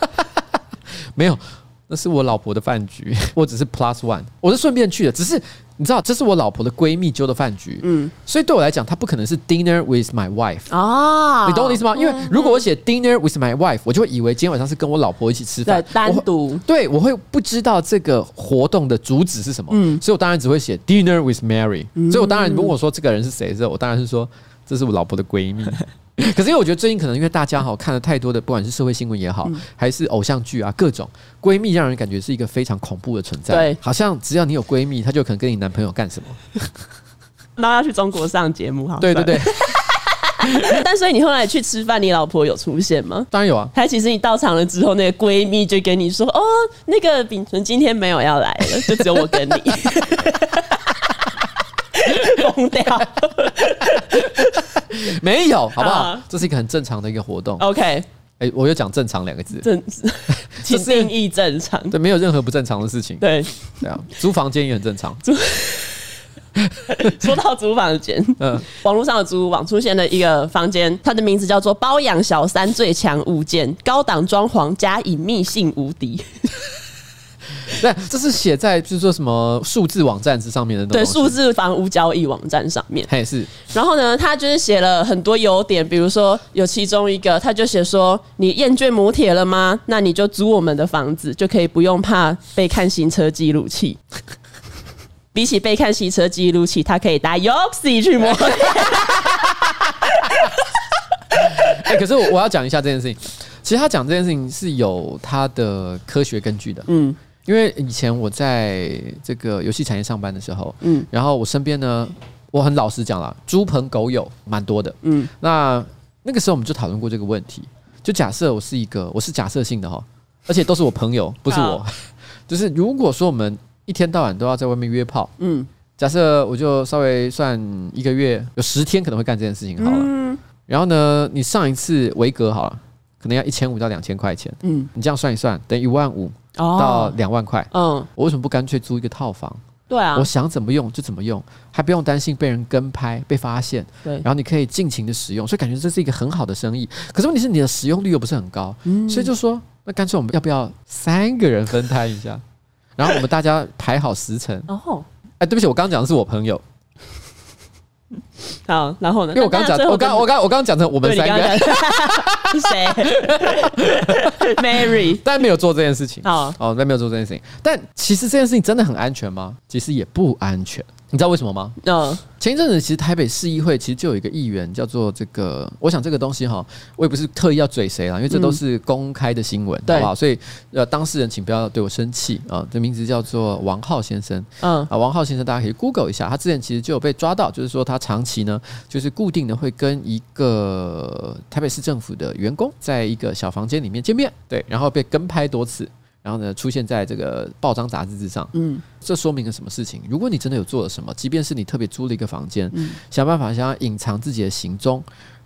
没有。那是我老婆的饭局，我只是 plus one，我是顺便去的。只是你知道，这是我老婆的闺蜜揪的饭局，嗯，所以对我来讲，她不可能是 dinner with my wife 啊，你懂我的意思吗？因为如果我写 dinner with my wife，我就会以为今天晚上是跟我老婆一起吃饭，对，单独，对，我会不知道这个活动的主旨是什么，嗯，所以我当然只会写 dinner with Mary，所以我当然如果说这个人是谁的时候，我当然是说这是我老婆的闺蜜。可是因为我觉得最近可能因为大家哈看了太多的，不管是社会新闻也好，还是偶像剧啊，各种闺蜜让人感觉是一个非常恐怖的存在。对，好像只要你有闺蜜，她就可能跟你男朋友干什么。那要去中国上节目哈？对对对。但所以你后来去吃饭，你老婆有出现吗？当然有啊。她其实你到场了之后，那个闺蜜就跟你说：“哦，那个秉存今天没有要来了，就只有我跟你。”疯掉，没有，好不好？这是一个很正常的一个活动。OK，哎，我又讲正常两个字，正，请定义正常。对，没有任何不正常的事情。对，对啊，租房间也很正常。说到租房间，嗯，网络上的租屋网出现了一个房间，它的名字叫做“包养小三最强物件，高档装潢加隐秘性无敌”。对，这是写在就是说什么数字网站之上面的东西。对，数字房屋交易网站上面。也是。然后呢，他就是写了很多优点，比如说有其中一个，他就写说：“你厌倦摩铁了吗？那你就租我们的房子，就可以不用怕被看行车记录器。比起被看行车记录器，他可以搭 Yoxi 去摩铁。”哎，可是我我要讲一下这件事情。其实他讲这件事情是有他的科学根据的。嗯。因为以前我在这个游戏产业上班的时候，嗯，然后我身边呢，我很老实讲啦，猪朋狗友蛮多的，嗯，那那个时候我们就讨论过这个问题，就假设我是一个，我是假设性的哈，而且都是我朋友，不是我，就是如果说我们一天到晚都要在外面约炮，嗯，假设我就稍微算一个月有十天可能会干这件事情好了，嗯，然后呢，你上一次维格好了，可能要一千五到两千块钱，嗯，你这样算一算，等于一万五。到两万块，嗯，我为什么不干脆租一个套房？对啊，我想怎么用就怎么用，还不用担心被人跟拍、被发现。对，然后你可以尽情的使用，所以感觉这是一个很好的生意。可是问题是你的使用率又不是很高，嗯，所以就说那干脆我们要不要三个人分摊一下？然后我们大家排好时辰。哦，哎，对不起，我刚刚讲的是我朋友。好，然后呢？因为我刚讲，我刚我刚我刚讲成我们三个是 谁？Mary，但没有做这件事情。哦，哦，但没有做这件事情。但其实这件事情真的很安全吗？其实也不安全。你知道为什么吗？那，前一阵子其实台北市议会其实就有一个议员叫做这个，我想这个东西哈，我也不是特意要嘴谁啦，因为这都是公开的新闻，好不好？所以呃，当事人请不要对我生气啊。这名字叫做王浩先生，嗯啊，王浩先生大家可以 Google 一下，他之前其实就有被抓到，就是说他长期呢就是固定的会跟一个台北市政府的员工在一个小房间里面见面，对，然后被跟拍多次。然后呢出现在这个报章杂志之上，嗯，这说明了什么事情？如果你真的有做了什么，即便是你特别租了一个房间，嗯，想办法想要隐藏自己的行踪，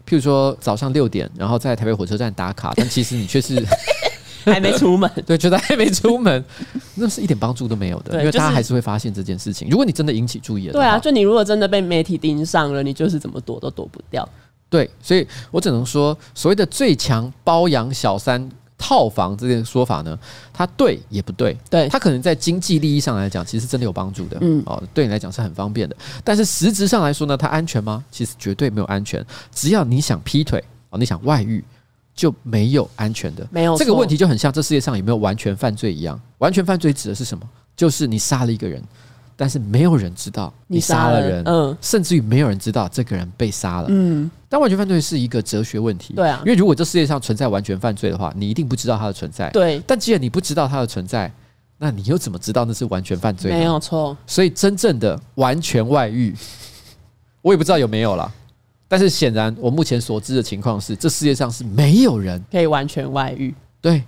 譬如说早上六点，然后在台北火车站打卡，但其实你却是。还没出门，对，觉得还没出门，那是一点帮助都没有的，对因为大家还是会发现这件事情。如果你真的引起注意了，对啊，就你如果真的被媒体盯上了，你就是怎么躲都躲不掉。对，所以我只能说，所谓的最强包养小三套房这件说法呢，它对也不对。对，它可能在经济利益上来讲，其实真的有帮助的。嗯，哦，对你来讲是很方便的。但是实质上来说呢，它安全吗？其实绝对没有安全。只要你想劈腿哦，你想外遇。就没有安全的，没有，这个问题就很像这世界上有没有完全犯罪一样。完全犯罪指的是什么？就是你杀了一个人，但是没有人知道你杀了人，嗯，甚至于没有人知道这个人被杀了，嗯。但完全犯罪是一个哲学问题，对啊，因为如果这世界上存在完全犯罪的话，你一定不知道它的存在，对。但既然你不知道它的存在，那你又怎么知道那是完全犯罪？没有错。所以真正的完全外遇，我也不知道有没有了。但是显然，我目前所知的情况是，这世界上是没有人可以完全外遇。对，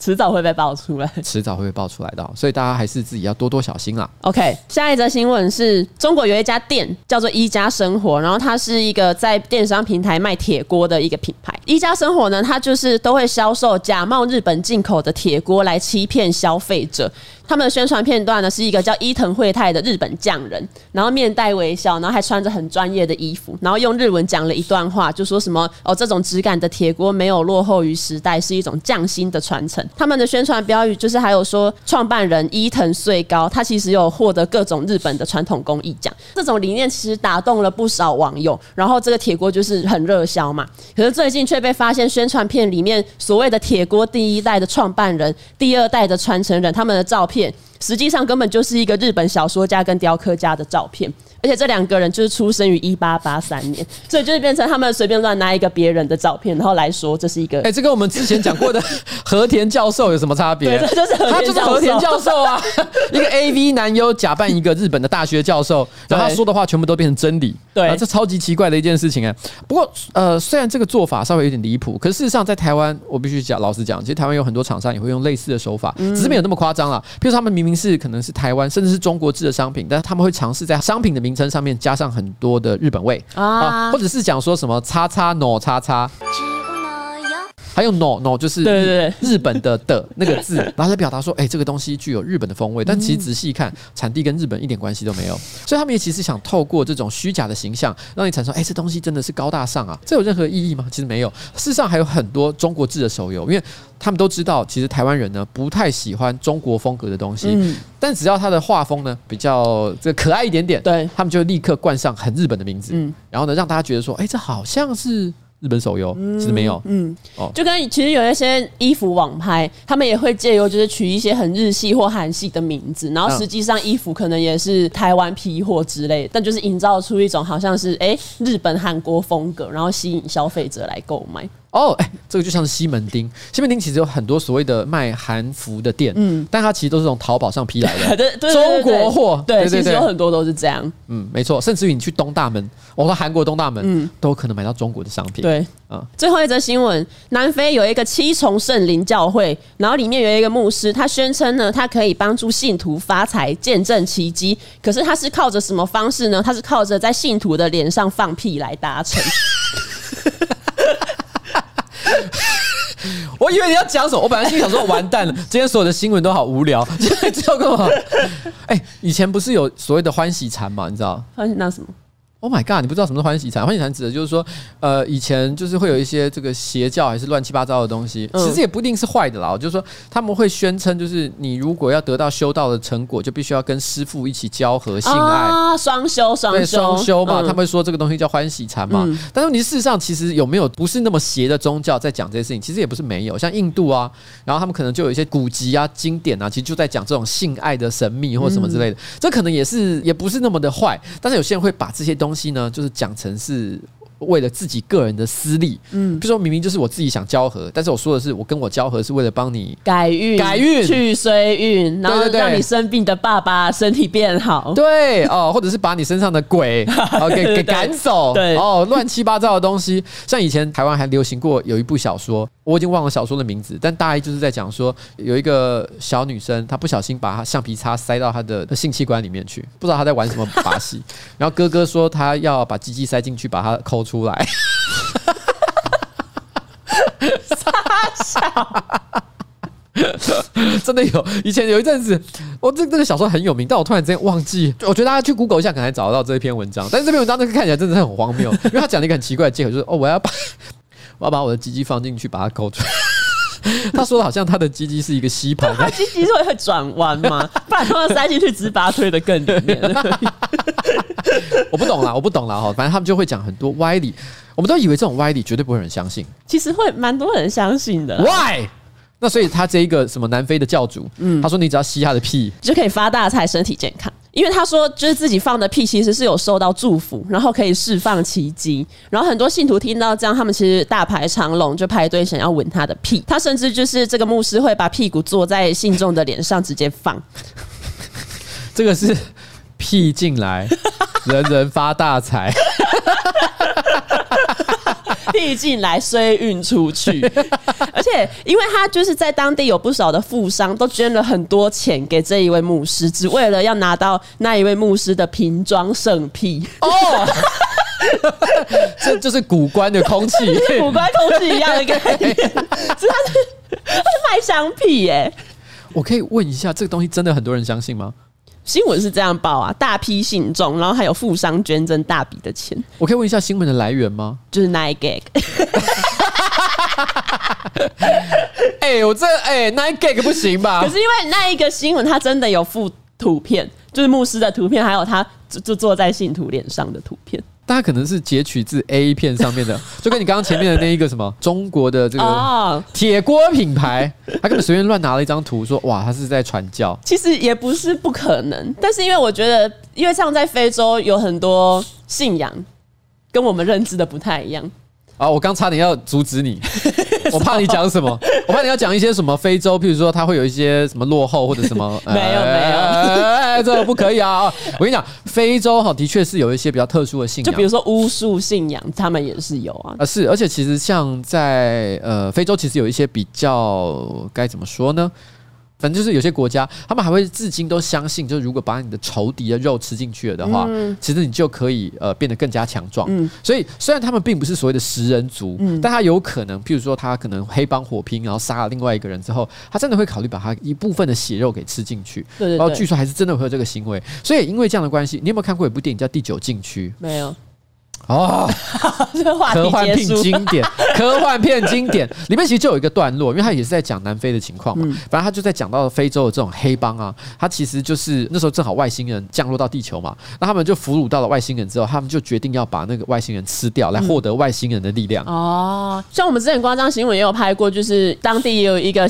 迟早会被爆出来，迟早会被爆出来的，所以大家还是自己要多多小心啦。OK，下一则新闻是中国有一家店叫做一家生活，然后它是一个在电商平台卖铁锅的一个品牌。一家生活呢，它就是都会销售假冒日本进口的铁锅来欺骗消费者。他们的宣传片段呢，是一个叫伊藤惠太的日本匠人，然后面带微笑，然后还穿着很专业的衣服，然后用日文讲了一段话，就说什么哦，这种质感的铁锅没有落后于时代，是一种匠心的传承。他们的宣传标语就是还有说，创办人伊藤穗高，他其实有获得各种日本的传统工艺奖。这种理念其实打动了不少网友，然后这个铁锅就是很热销嘛。可是最近却被发现，宣传片里面所谓的铁锅第一代的创办人、第二代的传承人，他们的照片。实际上根本就是一个日本小说家跟雕刻家的照片。而且这两个人就是出生于一八八三年，所以就是变成他们随便乱拿一个别人的照片，然后来说这是一个。哎、欸，这跟我们之前讲过的和田教授有什么差别？对，这就是他就是和田教授啊，一个 AV 男优假扮一个日本的大学教授，然后他说的话全部都变成真理。对，这超级奇怪的一件事情哎。不过呃，虽然这个做法稍微有点离谱，可是事实上在台湾，我必须讲老实讲，其实台湾有很多厂商也会用类似的手法，只是没有那么夸张了。譬如他们明明是可能是台湾甚至是中国制的商品，但是他们会尝试在商品的名称上面加上。很多的日本味啊，或者是讲说什么叉叉 no 叉叉，还有 no no 就是对对对。日本的的那个字，然后来表达说，哎，这个东西具有日本的风味，但其实仔细看，产地跟日本一点关系都没有，所以他们也其实想透过这种虚假的形象，让你产生，哎，这东西真的是高大上啊，这有任何意义吗？其实没有，事实上还有很多中国制的手游，因为。他们都知道，其实台湾人呢不太喜欢中国风格的东西，嗯、但只要他的画风呢比较这个可爱一点点，对，他们就立刻冠上很日本的名字，嗯，然后呢让大家觉得说，哎，这好像是日本手游，其实没有，嗯，哦，就跟其实有一些衣服网拍，他们也会借由就是取一些很日系或韩系的名字，然后实际上衣服可能也是台湾批货之类，但就是营造出一种好像是哎日本韩国风格，然后吸引消费者来购买。哦，哎，这个就像是西门町。西门町其实有很多所谓的卖韩服的店，嗯，但它其实都是从淘宝上批来的，对，对，中国货，对，其实有很多都是这样。嗯，没错，甚至于你去东大门，我说韩国东大门，嗯，都可能买到中国的商品。对，啊，最后一则新闻，南非有一个七重圣灵教会，然后里面有一个牧师，他宣称呢，他可以帮助信徒发财、见证奇迹，可是他是靠着什么方式呢？他是靠着在信徒的脸上放屁来达成。我以为你要讲什么，我本来心想说完蛋了，今天所有的新闻都好无聊，知道干嘛？哎，以前不是有所谓的欢喜禅嘛？你知道？欢喜那什么？Oh my god！你不知道什么是欢喜禅？欢喜禅指的就是说，呃，以前就是会有一些这个邪教还是乱七八糟的东西，其实也不一定是坏的啦。就是说他们会宣称，就是你如果要得到修道的成果，就必须要跟师父一起交合性爱啊，双修双修对双修嘛。他们会说这个东西叫欢喜禅嘛。但是你事实上其实有没有不是那么邪的宗教在讲这些事情？其实也不是没有，像印度啊，然后他们可能就有一些古籍啊、经典啊，其实就在讲这种性爱的神秘或什么之类的。这可能也是也不是那么的坏，但是有些人会把这些东东西呢，就是讲。成是为了自己个人的私利，嗯，比如说明明就是我自己想交合，但是我说的是我跟我交合是为了帮你改运、改运、去衰运，然后让你生病的爸爸身体变好，对哦，或者是把你身上的鬼哦给 给赶走，对。哦，乱七八糟的东西。像以前台湾还流行过有一部小说，我已经忘了小说的名字，但大意就是在讲说有一个小女生，她不小心把她橡皮擦塞到她的性器官里面去，不知道她在玩什么把戏，然后哥哥说他要把鸡鸡塞进去，把它抠出出来。傻笑，真的有。以前有一阵子，我这这个小说很有名，但我突然之间忘记。我觉得大家去 Google 一下，可能还找得到这一篇文章。但是这篇文章那个看起来真的是很荒谬，因为他讲了一个很奇怪的借口，就是哦，我要把我要把我的鸡鸡放进去，把它勾出来。他说的好像他的鸡鸡是一个吸盘，他鸡鸡是会会转弯吗？不然他要塞进去，只是把它推得更里面。我不懂啦，我不懂啦哈。反正他们就会讲很多歪理，我们都以为这种歪理绝对不会有人相信，其实会蛮多人相信的。Why？那所以他这一个什么南非的教主，嗯，他说你只要吸他的屁就可以发大财、身体健康。因为他说，就是自己放的屁其实是有受到祝福，然后可以释放奇迹。然后很多信徒听到这样，他们其实大排长龙，就排队想要闻他的屁。他甚至就是这个牧师会把屁股坐在信众的脸上直接放。这个是屁进来，人人发大财。屁进来，衰运出去。而且，因为他就是在当地有不少的富商，都捐了很多钱给这一位牧师，只为了要拿到那一位牧师的瓶装圣屁。哦，这就是古关的空气，古关空气一样的概念。是他是他是卖香屁耶。我可以问一下，这个东西真的很多人相信吗？新闻是这样报啊，大批信众，然后还有富商捐赠大笔的钱。我可以问一下新闻的来源吗？就是 Nine Gag。哎、欸，我这哎、欸、Nine Gag 不行吧？可是因为那一个新闻，它真的有附图片，就是牧师的图片，还有他就就坐在信徒脸上的图片。大家可能是截取自 A 片上面的，就跟你刚刚前面的那一个什么 中国的这个铁锅品牌，他根本随便乱拿了一张图说，哇，他是在传教。其实也不是不可能，但是因为我觉得，因为像在非洲有很多信仰跟我们认知的不太一样。啊！我刚差点要阻止你，我怕你讲什么，我怕你要讲一些什么非洲，譬如说它会有一些什么落后或者什么，没有没有，哎，这个不可以啊！我跟你讲，非洲哈的确是有一些比较特殊的信仰，就比如说巫术信仰，他们也是有啊。啊，是，而且其实像在呃非洲，其实有一些比较该怎么说呢？反正就是有些国家，他们还会至今都相信，就是如果把你的仇敌的肉吃进去了的话，嗯、其实你就可以呃变得更加强壮。嗯、所以虽然他们并不是所谓的食人族，嗯、但他有可能，譬如说他可能黑帮火拼，然后杀了另外一个人之后，他真的会考虑把他一部分的血肉给吃进去。对对对，然后据说还是真的会有这个行为。所以因为这样的关系，你有没有看过一部电影叫《第九禁区》？没有。哦，科幻片经典，科幻片经典里面其实就有一个段落，因为他也是在讲南非的情况嘛。反正他就在讲到非洲的这种黑帮啊，他其实就是那时候正好外星人降落到地球嘛，那他们就俘虏到了外星人之后，他们就决定要把那个外星人吃掉，来获得外星人的力量。哦，像我们之前光章新闻也有拍过，就是当地也有一个。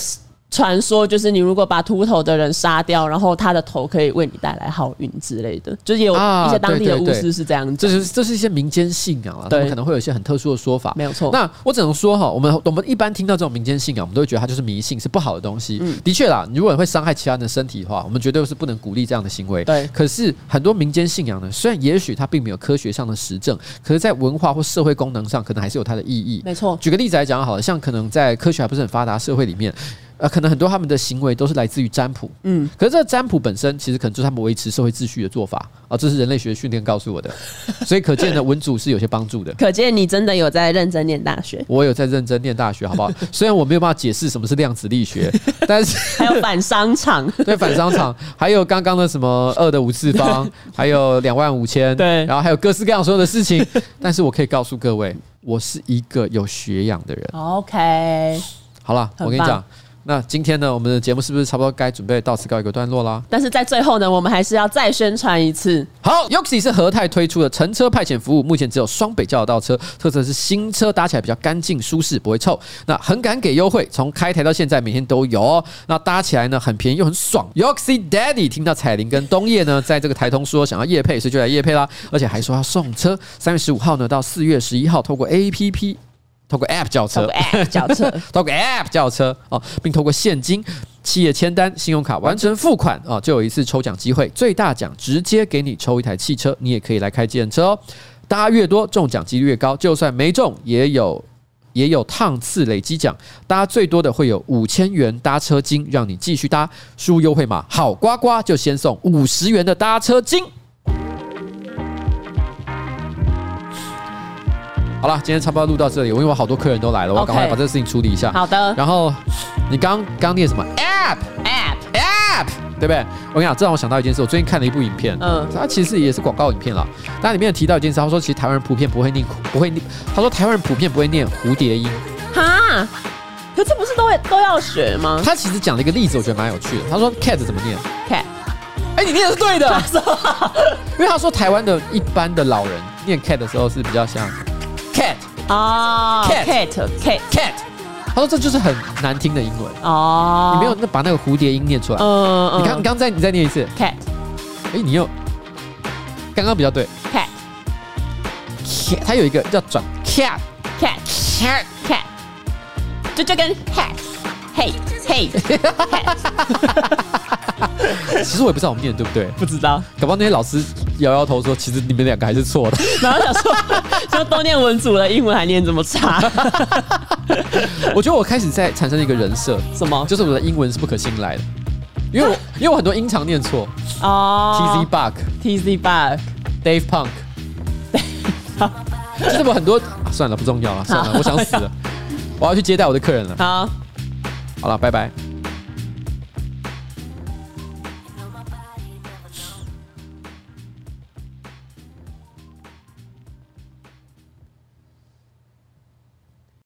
传说就是你如果把秃头的人杀掉，然后他的头可以为你带来好运之类的，就是有一些当地的巫师是这样子。这是这是一些民间信仰啊，他们可能会有一些很特殊的说法。没有错。那我只能说哈，我们我们一般听到这种民间信仰，我们都会觉得它就是迷信，是不好的东西。嗯，的确啦，如果你会伤害其他人的身体的话，我们绝对是不能鼓励这样的行为。对。可是很多民间信仰呢，虽然也许它并没有科学上的实证，可是在文化或社会功能上，可能还是有它的意义。没错。举个例子来讲好了，像可能在科学还不是很发达社会里面。呃，可能很多他们的行为都是来自于占卜，嗯，可是这个占卜本身其实可能就是他们维持社会秩序的做法。啊，这是人类学训练告诉我的，所以可见呢，文组是有些帮助的。可见你真的有在认真念大学，我有在认真念大学，好不好？虽然我没有办法解释什么是量子力学，但是还有反商场，对，反商场，还有刚刚的什么二的五次方，还有两万五千，对，然后还有各式各样所有的事情，但是我可以告诉各位，我是一个有学养的人。OK，好了，我跟你讲。那今天呢，我们的节目是不是差不多该准备到此告一个段落啦？但是在最后呢，我们还是要再宣传一次。好，YOXI 是和泰推出的乘车派遣服务，目前只有双北叫得到车，特色是新车搭起来比较干净舒适，不会臭。那很敢给优惠，从开台到现在每天都有哦。那搭起来呢，很便宜又很爽。YOXI Daddy 听到彩铃跟冬叶呢，在这个台通说想要夜配，所以就来夜配啦，而且还说要送车。三月十五号呢到四月十一号，透过 APP。透过 App 叫车，App 叫车，透过 App 叫车 哦，并透过现金、企业签单、信用卡完成付款哦，就有一次抽奖机会，最大奖直接给你抽一台汽车，你也可以来开计程车哦。搭越多中奖几率越高，就算没中也有也有趟次累积奖，搭最多的会有五千元搭车金，让你继续搭。输入优惠码好呱呱，就先送五十元的搭车金。好了，今天差不多录到这里。我因为我好多客人都来了，我赶快把这个事情处理一下。好的。然后你刚刚念什么？App App App，对不对？我跟你讲，这让我想到一件事。我最近看了一部影片，嗯，它其实也是广告影片了。但里面有提到一件事，他说其实台湾人普遍不会念，不会念。他说台湾人普遍不会念蝴蝶音。哈？可这不是都会都要学吗？他其实讲了一个例子，我觉得蛮有趣的。他说 cat 怎么念？cat。哎，你念的是对的。因为他说台湾的一般的老人念 cat 的时候是比较像。Cat 啊，cat。Cat cat，他说这就是很难听的英文。哦，你没有那把那个蝴蝶音念出来，嗯，你刚你刚再你再念一次。Cat，哎，你又刚刚比较对。Cat cat，它有一个叫转。Cat cat cat cat，就就跟 hat hey hey hat。其实我也不知道我们念对不对，不知道，搞不好那些老师摇摇头说，其实你们两个还是错的。然后想说，就都念文组了，英文还念这么差。我觉得我开始在产生一个人设，什么？就是我的英文是不可信赖的，因为我因为我很多音常念错哦。TZ Bug，TZ Bug，Dave Punk，就是我很多，算了，不重要了，算了，我想死了，我要去接待我的客人了。好，好了，拜拜。